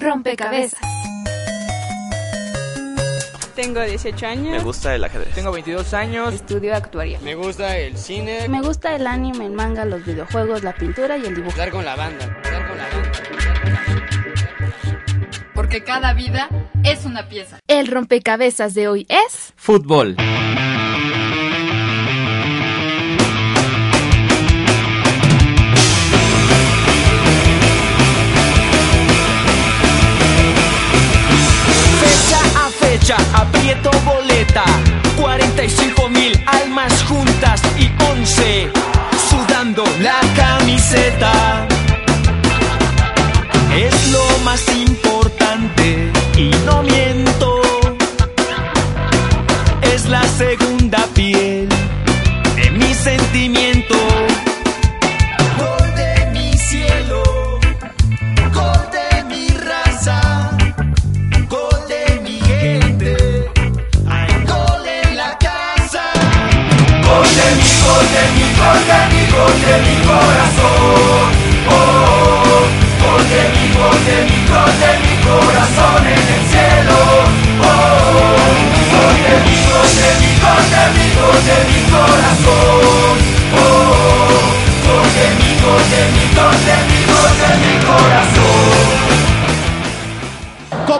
Rompecabezas. Tengo 18 años. Me gusta el ajedrez. Tengo 22 años. Estudio actuaría. Me gusta el cine. Me gusta el anime, el manga, los videojuegos, la pintura y el dibujo. Jugar con la banda. Jugar con la banda. Porque cada vida es una pieza. El rompecabezas de hoy es... Fútbol. Aprieto boleta. 45 mil almas juntas y 11 sudando la camiseta. Es lo más importante y no miento. Es la segunda piel de mi sentimiento.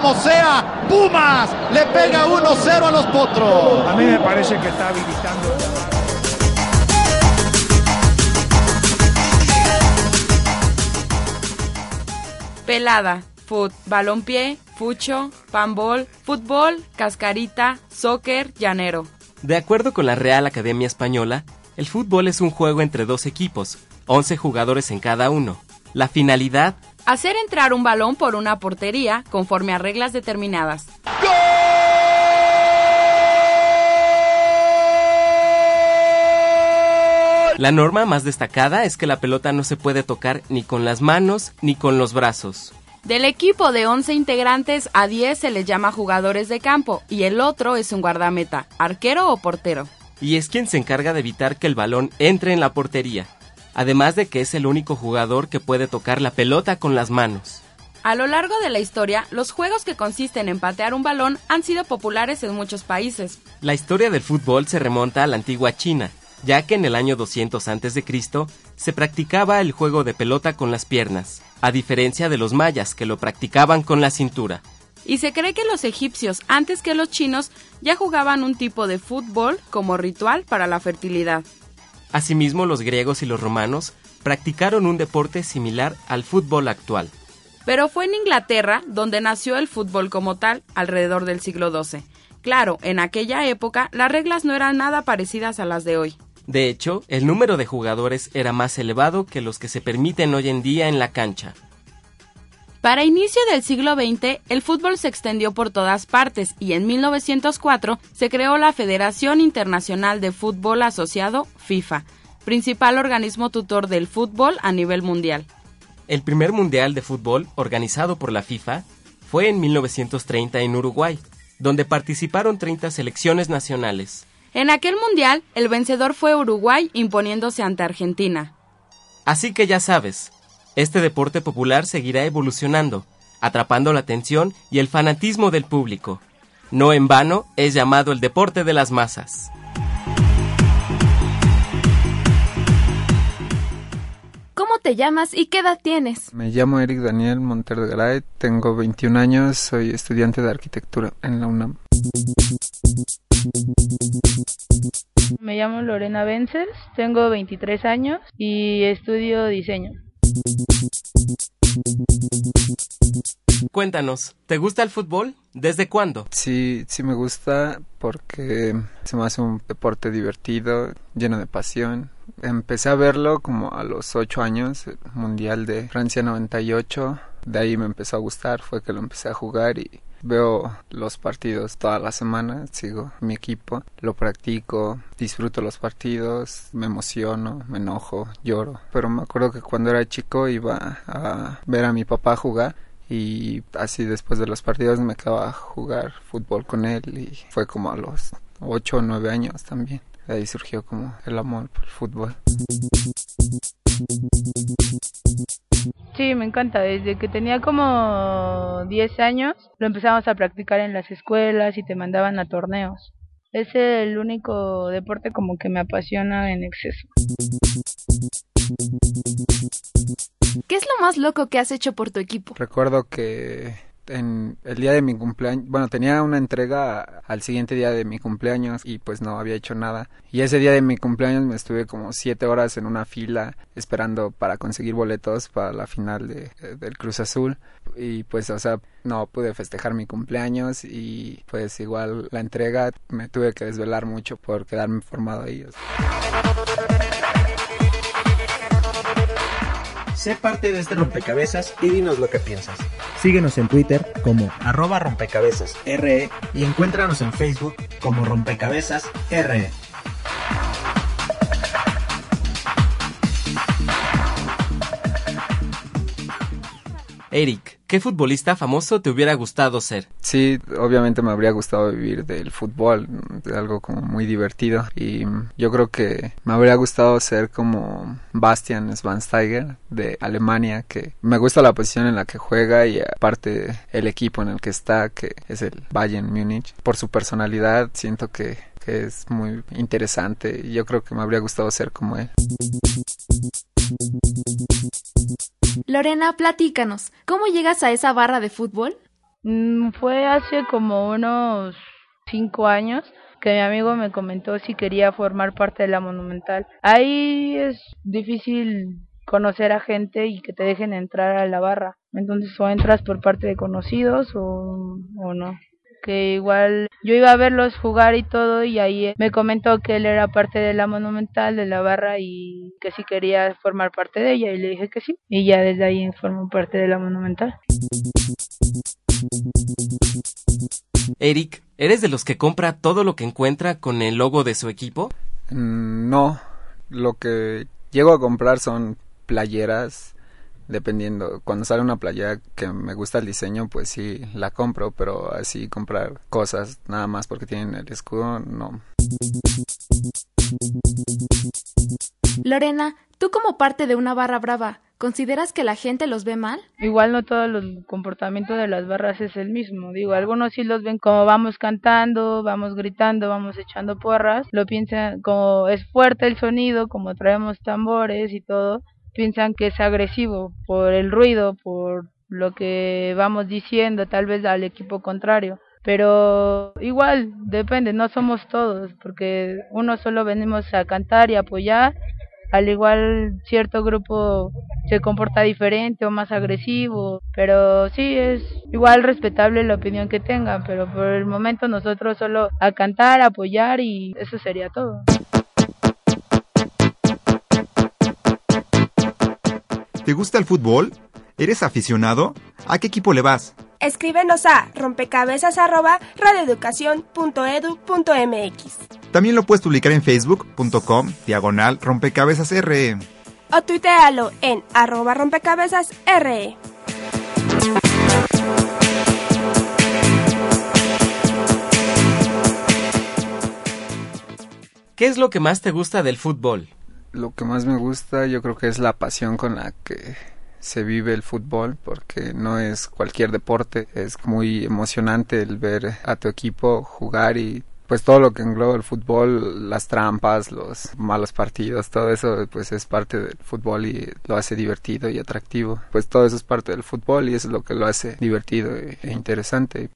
Como sea, Pumas le pega 1-0 a los Potros. A mí me parece que está habilitando. Pelada, foot, balompié, fucho, panbol, fútbol, cascarita, soccer, llanero. De acuerdo con la Real Academia Española, el fútbol es un juego entre dos equipos, 11 jugadores en cada uno. La finalidad, Hacer entrar un balón por una portería conforme a reglas determinadas. La norma más destacada es que la pelota no se puede tocar ni con las manos ni con los brazos. Del equipo de 11 integrantes, a 10 se les llama jugadores de campo y el otro es un guardameta, arquero o portero. Y es quien se encarga de evitar que el balón entre en la portería. Además de que es el único jugador que puede tocar la pelota con las manos. A lo largo de la historia, los juegos que consisten en patear un balón han sido populares en muchos países. La historia del fútbol se remonta a la antigua China, ya que en el año 200 a.C. se practicaba el juego de pelota con las piernas, a diferencia de los mayas que lo practicaban con la cintura. Y se cree que los egipcios, antes que los chinos, ya jugaban un tipo de fútbol como ritual para la fertilidad. Asimismo, los griegos y los romanos practicaron un deporte similar al fútbol actual. Pero fue en Inglaterra donde nació el fútbol como tal, alrededor del siglo XII. Claro, en aquella época las reglas no eran nada parecidas a las de hoy. De hecho, el número de jugadores era más elevado que los que se permiten hoy en día en la cancha. Para inicio del siglo XX, el fútbol se extendió por todas partes y en 1904 se creó la Federación Internacional de Fútbol Asociado, FIFA, principal organismo tutor del fútbol a nivel mundial. El primer mundial de fútbol organizado por la FIFA fue en 1930 en Uruguay, donde participaron 30 selecciones nacionales. En aquel mundial, el vencedor fue Uruguay imponiéndose ante Argentina. Así que ya sabes, este deporte popular seguirá evolucionando, atrapando la atención y el fanatismo del público. No en vano es llamado el deporte de las masas. ¿Cómo te llamas y qué edad tienes? Me llamo Eric Daniel Montero de Garay, tengo 21 años, soy estudiante de arquitectura en la UNAM. Me llamo Lorena Benzers, tengo 23 años y estudio diseño. Cuéntanos, ¿te gusta el fútbol? ¿Desde cuándo? Sí, sí me gusta porque se me hace un deporte divertido, lleno de pasión. Empecé a verlo como a los 8 años, el Mundial de Francia 98. De ahí me empezó a gustar, fue que lo empecé a jugar y veo los partidos toda la semana, sigo mi equipo, lo practico, disfruto los partidos, me emociono, me enojo, lloro. Pero me acuerdo que cuando era chico iba a ver a mi papá jugar y así después de los partidos me quedaba a jugar fútbol con él y fue como a los 8 o 9 años también. de ahí surgió como el amor por el fútbol. Sí, me encanta. Desde que tenía como 10 años lo empezamos a practicar en las escuelas y te mandaban a torneos. Es el único deporte como que me apasiona en exceso. ¿Qué es lo más loco que has hecho por tu equipo? Recuerdo que en el día de mi cumpleaños, bueno, tenía una entrega al siguiente día de mi cumpleaños y pues no había hecho nada. Y ese día de mi cumpleaños me estuve como siete horas en una fila esperando para conseguir boletos para la final de, del Cruz Azul. Y pues, o sea, no pude festejar mi cumpleaños y pues igual la entrega me tuve que desvelar mucho por quedarme formado ahí. Sé parte de este rompecabezas y dinos lo que piensas. Síguenos en Twitter como arroba rompecabezas RE y encuéntranos en Facebook como rompecabezas RE. Eric, ¿qué futbolista famoso te hubiera gustado ser? Sí, obviamente me habría gustado vivir del fútbol, de algo como muy divertido y yo creo que me habría gustado ser como Bastian Schweinsteiger de Alemania, que me gusta la posición en la que juega y aparte el equipo en el que está, que es el Bayern Múnich. Por su personalidad siento que, que es muy interesante y yo creo que me habría gustado ser como él. Lorena, platícanos, ¿cómo llegas a esa barra de fútbol? Mm, fue hace como unos cinco años que mi amigo me comentó si quería formar parte de la Monumental. Ahí es difícil conocer a gente y que te dejen entrar a la barra. Entonces o entras por parte de conocidos o, o no que igual yo iba a verlos jugar y todo y ahí me comentó que él era parte de la monumental de la barra y que si quería formar parte de ella y le dije que sí y ya desde ahí formó parte de la monumental. Eric, ¿eres de los que compra todo lo que encuentra con el logo de su equipo? Mm, no, lo que llego a comprar son playeras dependiendo, cuando sale una playa que me gusta el diseño, pues sí la compro, pero así comprar cosas nada más porque tienen el escudo, no. Lorena, tú como parte de una barra brava, ¿consideras que la gente los ve mal? Igual no todo el comportamiento de las barras es el mismo. Digo, algunos sí los ven como vamos cantando, vamos gritando, vamos echando porras, lo piensan como es fuerte el sonido, como traemos tambores y todo, piensan que es agresivo por el ruido, por lo que vamos diciendo, tal vez al equipo contrario. Pero igual, depende, no somos todos, porque uno solo venimos a cantar y apoyar, al igual cierto grupo se comporta diferente o más agresivo, pero sí es igual respetable la opinión que tengan, pero por el momento nosotros solo a cantar, apoyar y eso sería todo. ¿Te gusta el fútbol? ¿Eres aficionado? ¿A qué equipo le vas? Escríbenos a rompecabezas@radioeducacion.edu.mx. También lo puedes publicar en facebook.com diagonal rompecabezas RE. O tuitealo en arroba rompecabezas RE. ¿Qué es lo que más te gusta del fútbol? Lo que más me gusta yo creo que es la pasión con la que se vive el fútbol porque no es cualquier deporte, es muy emocionante el ver a tu equipo jugar y pues todo lo que engloba el fútbol, las trampas, los malos partidos, todo eso pues es parte del fútbol y lo hace divertido y atractivo. Pues todo eso es parte del fútbol y eso es lo que lo hace divertido e interesante.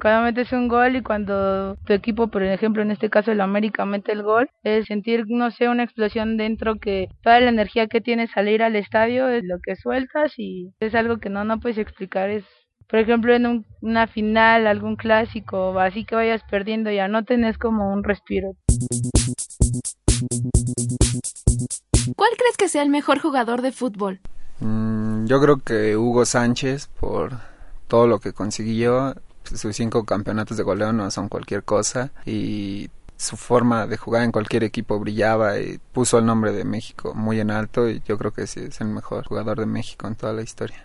Cuando metes un gol y cuando tu equipo, por ejemplo, en este caso el América mete el gol, es sentir, no sé, una explosión dentro que toda la energía que tienes salir al estadio es lo que sueltas y es algo que no, no puedes explicar. Es, por ejemplo, en un, una final, algún clásico, así que vayas perdiendo ya no tenés como un respiro. ¿Cuál crees que sea el mejor jugador de fútbol? Mm, yo creo que Hugo Sánchez por todo lo que consiguió sus cinco campeonatos de goleo no son cualquier cosa y su forma de jugar en cualquier equipo brillaba y puso el nombre de México muy en alto y yo creo que sí es el mejor jugador de México en toda la historia.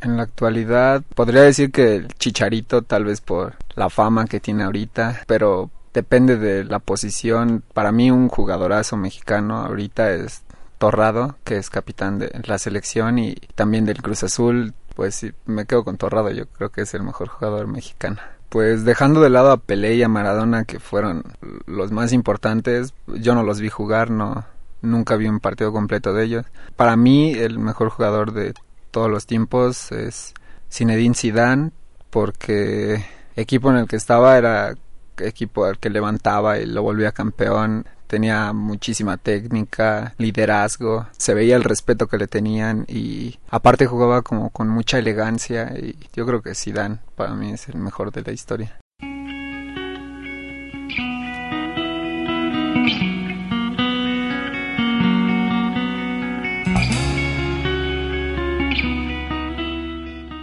En la actualidad podría decir que el Chicharito tal vez por la fama que tiene ahorita, pero depende de la posición. Para mí un jugadorazo mexicano ahorita es Torrado, que es capitán de la selección y también del Cruz Azul. Pues sí, me quedo con Torrado, yo creo que es el mejor jugador mexicano. Pues dejando de lado a Pelé y a Maradona, que fueron los más importantes, yo no los vi jugar, no, nunca vi un partido completo de ellos. Para mí, el mejor jugador de todos los tiempos es Zinedine Zidane, porque equipo en el que estaba era equipo al que levantaba y lo volvía campeón. Tenía muchísima técnica, liderazgo, se veía el respeto que le tenían y aparte jugaba como con mucha elegancia y yo creo que Zidane para mí es el mejor de la historia.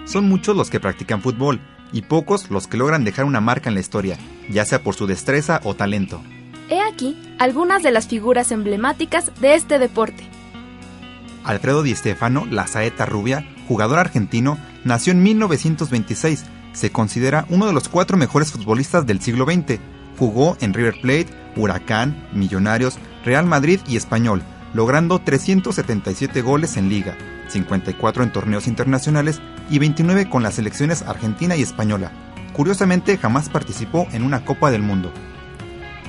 Son muchos los que practican fútbol y pocos los que logran dejar una marca en la historia, ya sea por su destreza o talento. He aquí algunas de las figuras emblemáticas de este deporte. Alfredo Di Stefano, la saeta rubia, jugador argentino, nació en 1926. Se considera uno de los cuatro mejores futbolistas del siglo XX. Jugó en River Plate, Huracán, Millonarios, Real Madrid y Español, logrando 377 goles en liga, 54 en torneos internacionales y 29 con las selecciones argentina y española. Curiosamente, jamás participó en una Copa del Mundo.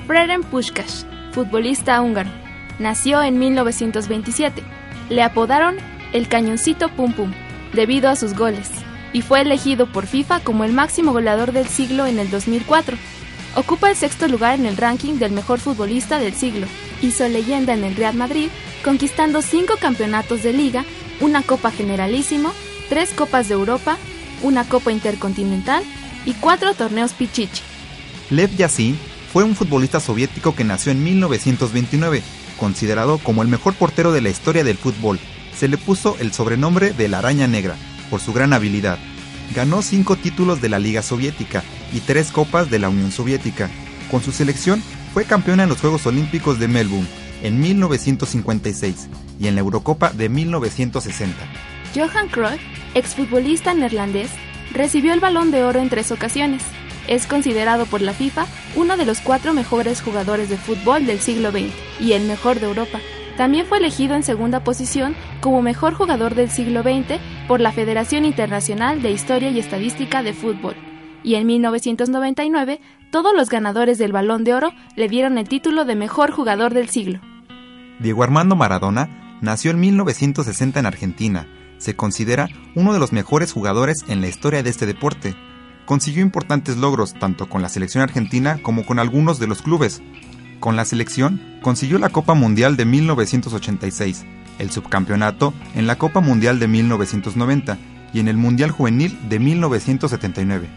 Ferenc Puskás, futbolista húngaro, nació en 1927. Le apodaron el Cañoncito Pum Pum debido a sus goles y fue elegido por FIFA como el máximo goleador del siglo en el 2004. Ocupa el sexto lugar en el ranking del mejor futbolista del siglo. Hizo leyenda en el Real Madrid, conquistando cinco campeonatos de liga, una Copa Generalísimo, tres Copas de Europa, una Copa Intercontinental y cuatro torneos Pichichi. Lev Yassin fue un futbolista soviético que nació en 1929, considerado como el mejor portero de la historia del fútbol. Se le puso el sobrenombre de la araña negra por su gran habilidad. Ganó cinco títulos de la Liga Soviética y tres copas de la Unión Soviética. Con su selección fue campeona en los Juegos Olímpicos de Melbourne en 1956 y en la Eurocopa de 1960. Johan Cruyff, exfutbolista neerlandés, recibió el Balón de Oro en tres ocasiones. Es considerado por la FIFA uno de los cuatro mejores jugadores de fútbol del siglo XX y el mejor de Europa. También fue elegido en segunda posición como mejor jugador del siglo XX por la Federación Internacional de Historia y Estadística de Fútbol. Y en 1999, todos los ganadores del Balón de Oro le dieron el título de mejor jugador del siglo. Diego Armando Maradona nació en 1960 en Argentina. Se considera uno de los mejores jugadores en la historia de este deporte. Consiguió importantes logros tanto con la selección argentina como con algunos de los clubes. Con la selección consiguió la Copa Mundial de 1986, el subcampeonato en la Copa Mundial de 1990 y en el Mundial Juvenil de 1979.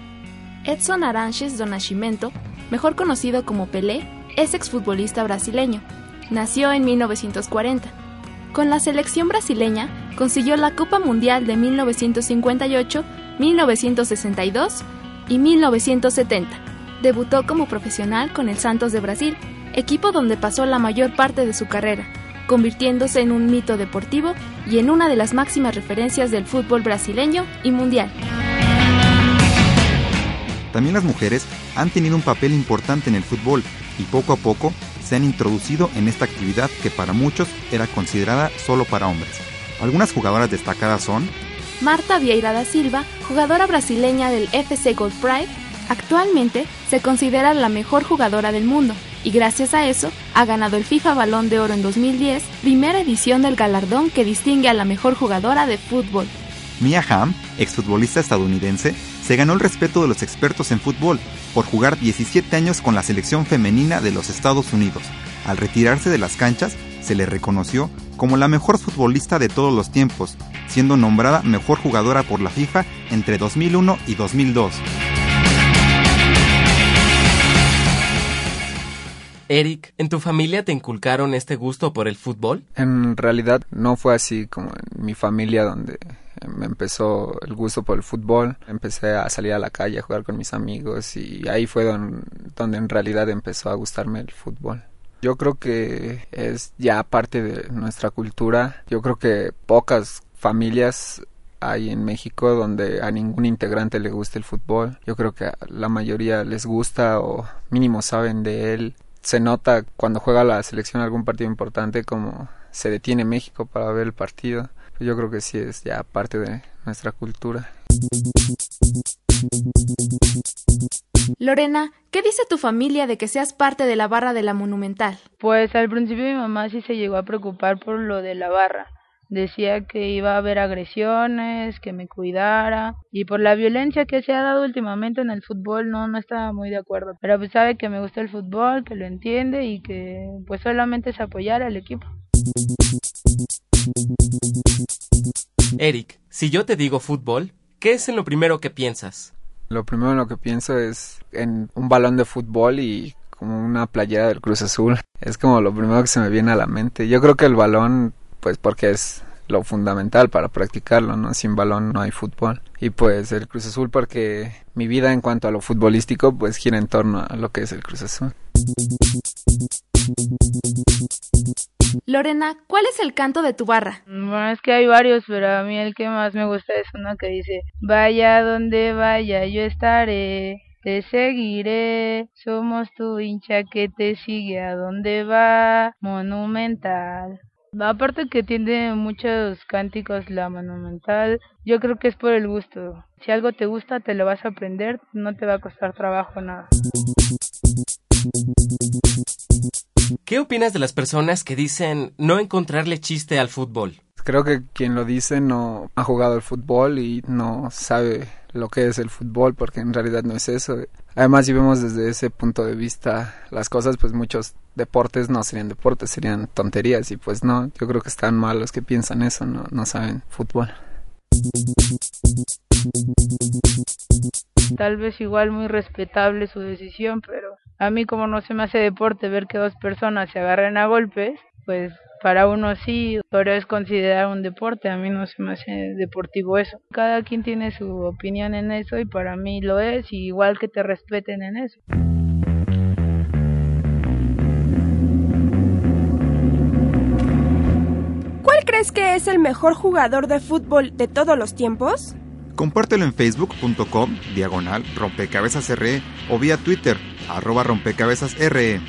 Edson Aranches do Nascimento, mejor conocido como Pelé, es exfutbolista brasileño. Nació en 1940. Con la selección brasileña consiguió la Copa Mundial de 1958, 1962 y 1970. Debutó como profesional con el Santos de Brasil, equipo donde pasó la mayor parte de su carrera, convirtiéndose en un mito deportivo y en una de las máximas referencias del fútbol brasileño y mundial. También las mujeres han tenido un papel importante en el fútbol y poco a poco se han introducido en esta actividad que para muchos era considerada solo para hombres. Algunas jugadoras destacadas son Marta Vieira da Silva, jugadora brasileña del FC Gold Pride, actualmente se considera la mejor jugadora del mundo y gracias a eso ha ganado el FIFA Balón de Oro en 2010, primera edición del galardón que distingue a la mejor jugadora de fútbol. Mia Hamm, exfutbolista estadounidense, se ganó el respeto de los expertos en fútbol por jugar 17 años con la selección femenina de los Estados Unidos. Al retirarse de las canchas, se le reconoció como la mejor futbolista de todos los tiempos, siendo nombrada mejor jugadora por la FIFA entre 2001 y 2002. Eric, ¿en tu familia te inculcaron este gusto por el fútbol? En realidad no fue así como en mi familia donde me empezó el gusto por el fútbol, empecé a salir a la calle a jugar con mis amigos y ahí fue donde, donde en realidad empezó a gustarme el fútbol. Yo creo que es ya parte de nuestra cultura. Yo creo que pocas familias hay en México donde a ningún integrante le gusta el fútbol. Yo creo que a la mayoría les gusta o mínimo saben de él. Se nota cuando juega la selección algún partido importante como se detiene México para ver el partido. Yo creo que sí es ya parte de nuestra cultura. Lorena, ¿qué dice tu familia de que seas parte de la barra de la Monumental? Pues al principio mi mamá sí se llegó a preocupar por lo de la barra. Decía que iba a haber agresiones, que me cuidara y por la violencia que se ha dado últimamente en el fútbol no no estaba muy de acuerdo. Pero pues sabe que me gusta el fútbol, que lo entiende y que pues solamente es apoyar al equipo. Eric, si yo te digo fútbol, ¿qué es en lo primero que piensas? Lo primero en lo que pienso es en un balón de fútbol y como una playera del Cruz Azul. Es como lo primero que se me viene a la mente. Yo creo que el balón, pues porque es lo fundamental para practicarlo, ¿no? Sin balón no hay fútbol. Y pues el Cruz Azul porque mi vida en cuanto a lo futbolístico pues gira en torno a lo que es el Cruz Azul. Lorena, ¿cuál es el canto de tu barra? Bueno, es que hay varios, pero a mí el que más me gusta es uno que dice, vaya donde vaya, yo estaré, te seguiré, somos tu hincha que te sigue a donde va, monumental. Aparte que tiene muchos cánticos la monumental, yo creo que es por el gusto. Si algo te gusta, te lo vas a aprender, no te va a costar trabajo nada. ¿Qué opinas de las personas que dicen no encontrarle chiste al fútbol? Creo que quien lo dice no ha jugado al fútbol y no sabe lo que es el fútbol porque en realidad no es eso. Además, si vemos desde ese punto de vista las cosas, pues muchos deportes no serían deportes, serían tonterías y pues no, yo creo que están mal los que piensan eso, no, no saben fútbol. Tal vez igual muy respetable su decisión, pero a mí como no se me hace deporte ver que dos personas se agarren a golpes, pues para uno sí, pero es considerar un deporte, a mí no se me hace deportivo eso. Cada quien tiene su opinión en eso y para mí lo es, y igual que te respeten en eso. ¿Cuál crees que es el mejor jugador de fútbol de todos los tiempos? Compártelo en facebook.com, diagonal, rompecabezas RE o vía Twitter, arroba rompecabezas RE.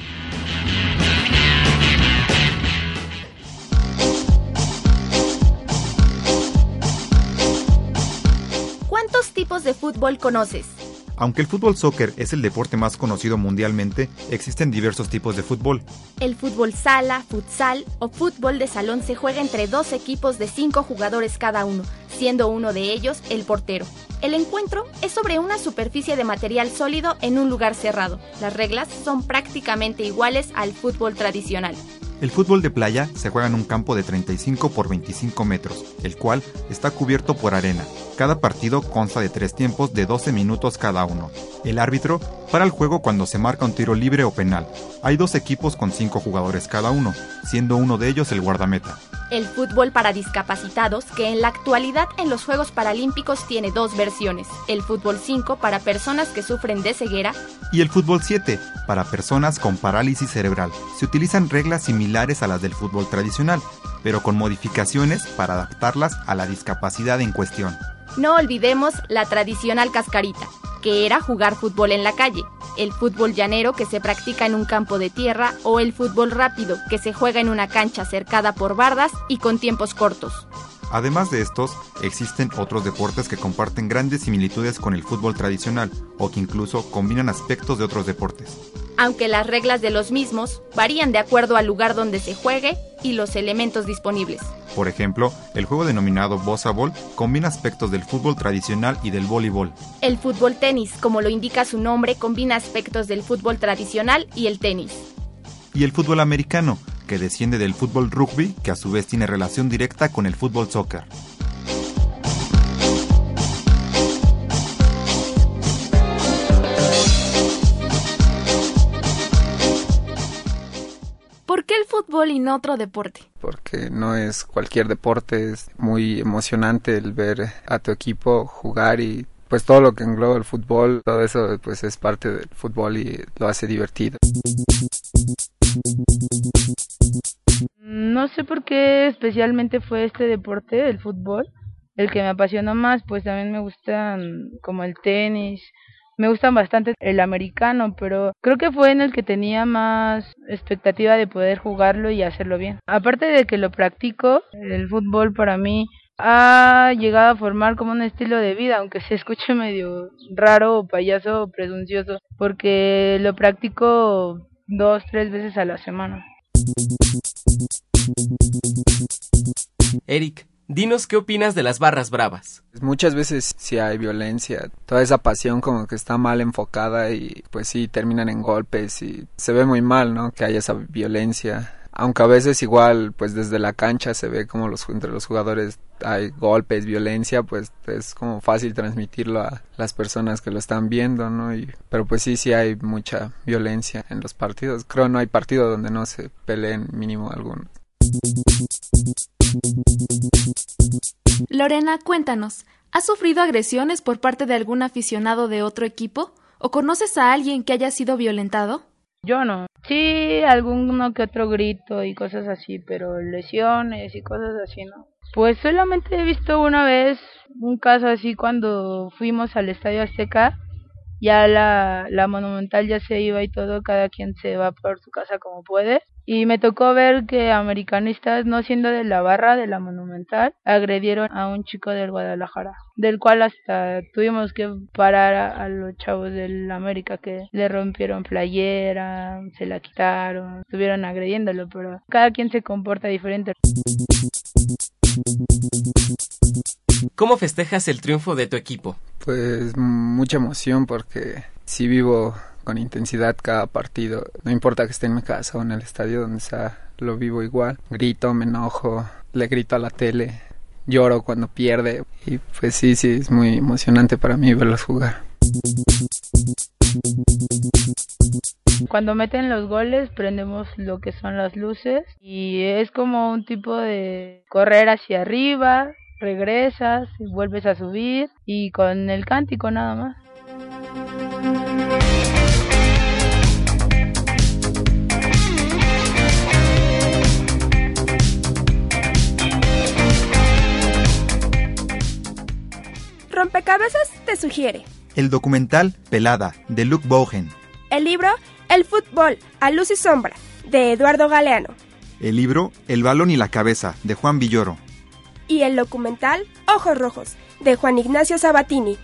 ¿Cuántos tipos de fútbol conoces? Aunque el fútbol soccer es el deporte más conocido mundialmente, existen diversos tipos de fútbol. El fútbol sala, futsal o fútbol de salón se juega entre dos equipos de cinco jugadores cada uno, siendo uno de ellos el portero. El encuentro es sobre una superficie de material sólido en un lugar cerrado. Las reglas son prácticamente iguales al fútbol tradicional. El fútbol de playa se juega en un campo de 35 por 25 metros, el cual está cubierto por arena. Cada partido consta de tres tiempos de 12 minutos cada uno. El árbitro para el juego cuando se marca un tiro libre o penal. Hay dos equipos con cinco jugadores cada uno, siendo uno de ellos el guardameta. El fútbol para discapacitados, que en la actualidad en los Juegos Paralímpicos tiene dos versiones. El fútbol 5 para personas que sufren de ceguera y el fútbol 7 para personas con parálisis cerebral. Se utilizan reglas similares a las del fútbol tradicional, pero con modificaciones para adaptarlas a la discapacidad en cuestión. No olvidemos la tradicional cascarita, que era jugar fútbol en la calle, el fútbol llanero que se practica en un campo de tierra o el fútbol rápido que se juega en una cancha cercada por bardas y con tiempos cortos. Además de estos, existen otros deportes que comparten grandes similitudes con el fútbol tradicional o que incluso combinan aspectos de otros deportes. Aunque las reglas de los mismos varían de acuerdo al lugar donde se juegue y los elementos disponibles. Por ejemplo, el juego denominado Bossa Ball combina aspectos del fútbol tradicional y del voleibol. El fútbol tenis, como lo indica su nombre, combina aspectos del fútbol tradicional y el tenis. Y el fútbol americano, que desciende del fútbol rugby, que a su vez tiene relación directa con el fútbol soccer. ¿Por qué el fútbol y no otro deporte? Porque no es cualquier deporte, es muy emocionante el ver a tu equipo jugar y pues todo lo que engloba el fútbol, todo eso pues es parte del fútbol y lo hace divertido. No sé por qué especialmente fue este deporte, el fútbol, el que me apasionó más, pues también me gustan como el tenis, me gustan bastante el americano, pero creo que fue en el que tenía más expectativa de poder jugarlo y hacerlo bien. Aparte de que lo practico, el fútbol para mí ha llegado a formar como un estilo de vida, aunque se escuche medio raro o payaso o presuncioso, porque lo practico dos, tres veces a la semana. Eric, dinos qué opinas de las barras bravas. Muchas veces sí hay violencia, toda esa pasión como que está mal enfocada y pues sí terminan en golpes y se ve muy mal, ¿no? Que haya esa violencia. Aunque a veces igual pues desde la cancha se ve como los entre los jugadores hay golpes, violencia, pues es como fácil transmitirlo a las personas que lo están viendo, ¿no? Y, pero pues sí, sí hay mucha violencia en los partidos. Creo no hay partido donde no se peleen mínimo algunos. Lorena, cuéntanos, ¿has sufrido agresiones por parte de algún aficionado de otro equipo? ¿O conoces a alguien que haya sido violentado? Yo no. Sí, alguno que otro grito y cosas así, pero lesiones y cosas así no. Pues solamente he visto una vez un caso así cuando fuimos al Estadio Azteca ya la, la monumental ya se iba y todo, cada quien se va por su casa como puede. Y me tocó ver que americanistas, no siendo de la barra de la monumental, agredieron a un chico del Guadalajara, del cual hasta tuvimos que parar a, a los chavos del América que le rompieron playera, se la quitaron, estuvieron agrediéndolo, pero cada quien se comporta diferente. ¿Cómo festejas el triunfo de tu equipo? Pues mucha emoción porque sí vivo con intensidad cada partido. No importa que esté en mi casa o en el estadio donde sea, lo vivo igual. Grito, me enojo, le grito a la tele, lloro cuando pierde y pues sí, sí, es muy emocionante para mí verlos jugar. Cuando meten los goles prendemos lo que son las luces y es como un tipo de correr hacia arriba, regresas, vuelves a subir y con el cántico nada más. Rompecabezas te sugiere. El documental Pelada, de Luke Bogen. El libro El fútbol, a luz y sombra, de Eduardo Galeano. El libro El balón y la cabeza, de Juan Villoro. Y el documental Ojos Rojos, de Juan Ignacio Sabatini.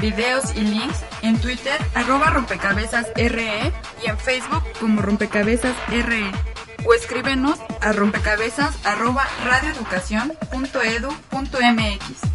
Videos y links en Twitter arroba rompecabezas RE y en Facebook como rompecabezas RE o escríbenos a rompecabezas arroba radioeducación.edu.mx.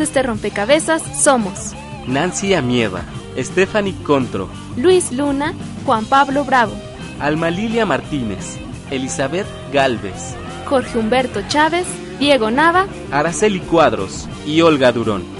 de este rompecabezas somos Nancy Amieva, Stephanie Contro, Luis Luna, Juan Pablo Bravo, Alma Lilia Martínez, Elizabeth Galvez, Jorge Humberto Chávez, Diego Nava, Araceli Cuadros y Olga Durón.